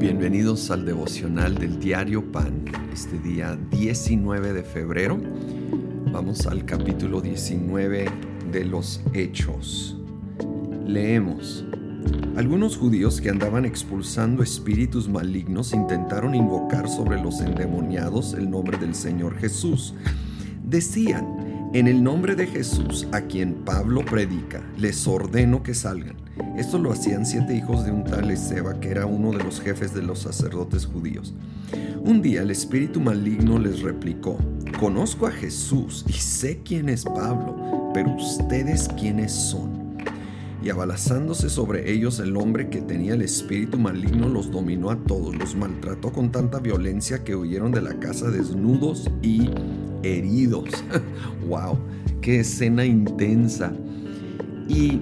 Bienvenidos al devocional del diario Pan, este día 19 de febrero. Vamos al capítulo 19 de los Hechos. Leemos. Algunos judíos que andaban expulsando espíritus malignos intentaron invocar sobre los endemoniados el nombre del Señor Jesús. Decían, en el nombre de Jesús, a quien Pablo predica, les ordeno que salgan. Esto lo hacían siete hijos de un tal Ezeba, que era uno de los jefes de los sacerdotes judíos. Un día el espíritu maligno les replicó, conozco a Jesús y sé quién es Pablo, pero ustedes quiénes son y abalazándose sobre ellos el hombre que tenía el espíritu maligno los dominó a todos, los maltrató con tanta violencia que huyeron de la casa desnudos y heridos. ¡Wow! ¡Qué escena intensa! Y,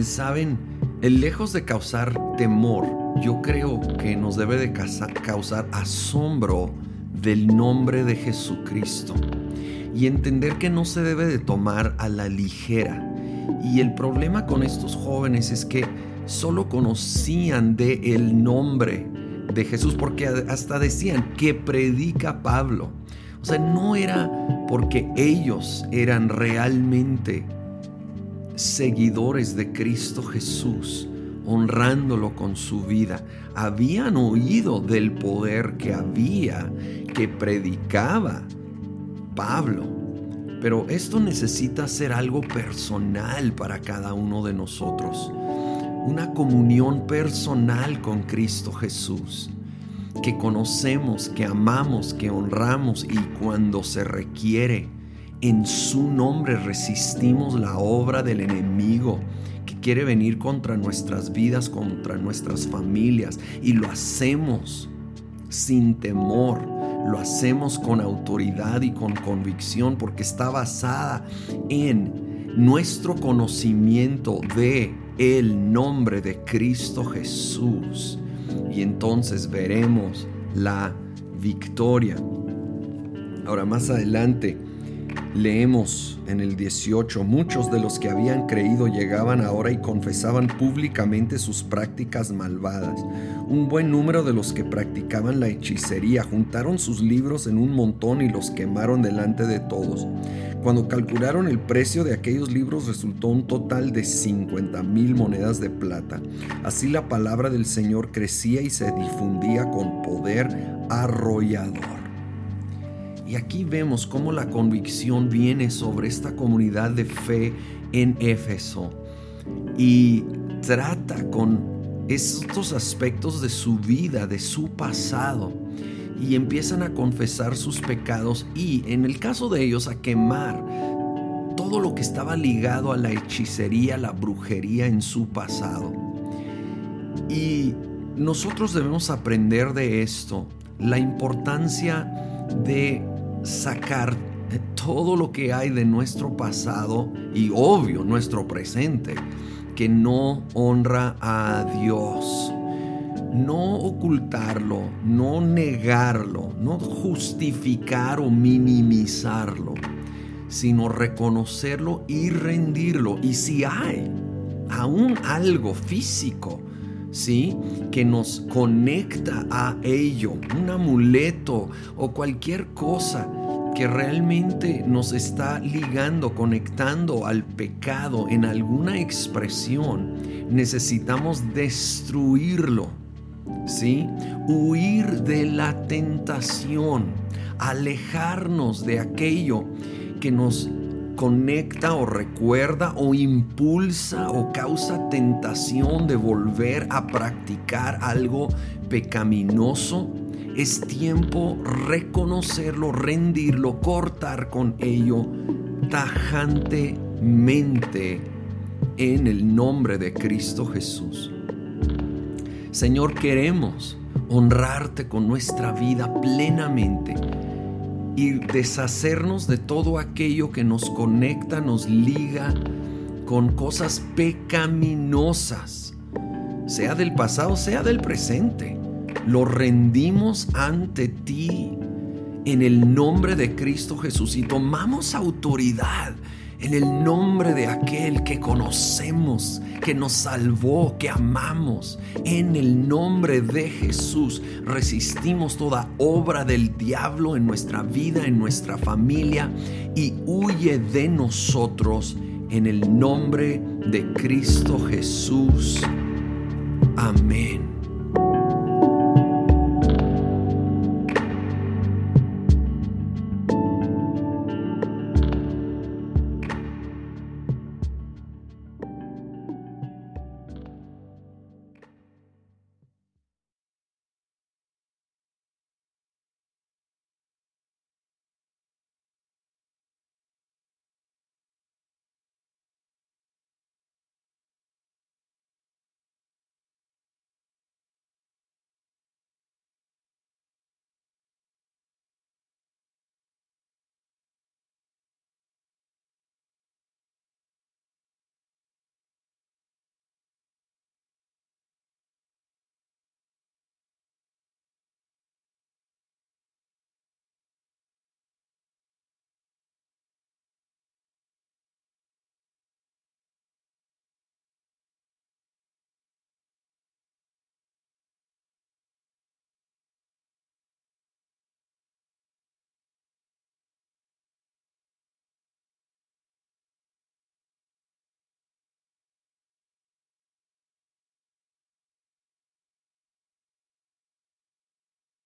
¿saben? Lejos de causar temor, yo creo que nos debe de causar asombro del nombre de Jesucristo y entender que no se debe de tomar a la ligera y el problema con estos jóvenes es que solo conocían de el nombre de Jesús porque hasta decían que predica Pablo. O sea, no era porque ellos eran realmente seguidores de Cristo Jesús, honrándolo con su vida. Habían oído del poder que había, que predicaba Pablo. Pero esto necesita ser algo personal para cada uno de nosotros. Una comunión personal con Cristo Jesús. Que conocemos, que amamos, que honramos y cuando se requiere, en su nombre resistimos la obra del enemigo que quiere venir contra nuestras vidas, contra nuestras familias. Y lo hacemos sin temor lo hacemos con autoridad y con convicción porque está basada en nuestro conocimiento de el nombre de Cristo Jesús. Y entonces veremos la victoria. Ahora más adelante Leemos en el 18, muchos de los que habían creído llegaban ahora y confesaban públicamente sus prácticas malvadas. Un buen número de los que practicaban la hechicería juntaron sus libros en un montón y los quemaron delante de todos. Cuando calcularon el precio de aquellos libros resultó un total de 50 mil monedas de plata. Así la palabra del Señor crecía y se difundía con poder arrollador. Y aquí vemos cómo la convicción viene sobre esta comunidad de fe en Éfeso y trata con estos aspectos de su vida, de su pasado, y empiezan a confesar sus pecados y, en el caso de ellos, a quemar todo lo que estaba ligado a la hechicería, la brujería en su pasado. Y nosotros debemos aprender de esto, la importancia de sacar todo lo que hay de nuestro pasado y obvio nuestro presente que no honra a Dios. No ocultarlo, no negarlo, no justificar o minimizarlo, sino reconocerlo y rendirlo. Y si hay aún algo físico, ¿sí? Que nos conecta a ello, un amuleto o cualquier cosa que realmente nos está ligando, conectando al pecado en alguna expresión, necesitamos destruirlo, ¿sí? Huir de la tentación, alejarnos de aquello que nos conecta o recuerda o impulsa o causa tentación de volver a practicar algo pecaminoso, es tiempo reconocerlo, rendirlo, cortar con ello tajantemente en el nombre de Cristo Jesús. Señor, queremos honrarte con nuestra vida plenamente y deshacernos de todo aquello que nos conecta, nos liga con cosas pecaminosas, sea del pasado, sea del presente. Lo rendimos ante ti en el nombre de Cristo Jesús y tomamos autoridad en el nombre de aquel que conocemos, que nos salvó, que amamos. En el nombre de Jesús resistimos toda obra del diablo en nuestra vida, en nuestra familia y huye de nosotros en el nombre de Cristo Jesús. Amén.